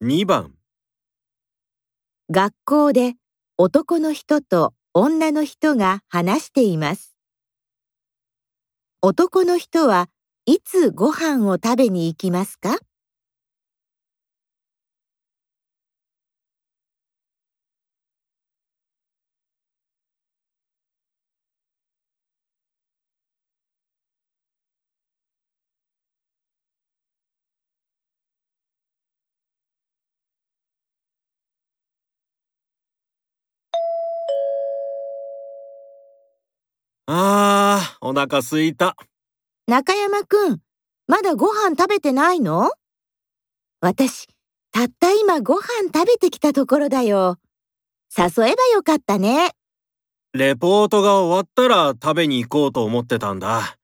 2番学校で男の人と女の人が話しています。男の人はいつご飯を食べに行きますか？あー、お腹すいた。中山くん、まだご飯食べてないの？私、たった今ご飯食べてきたところだよ。誘えばよかったね。レポートが終わったら食べに行こうと思ってたんだ。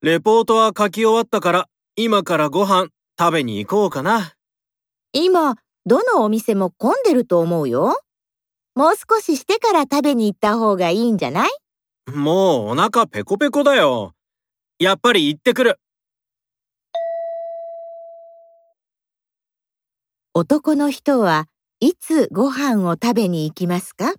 レポートは書き終わったから、今からご飯食べに行こうかな。今、どのお店も混んでると思うよ。もう少ししてから食べに行った方がいいんじゃない？もうお腹ペコペコだよ。やっぱり行ってくる。男の人はいつご飯を食べに行きますか？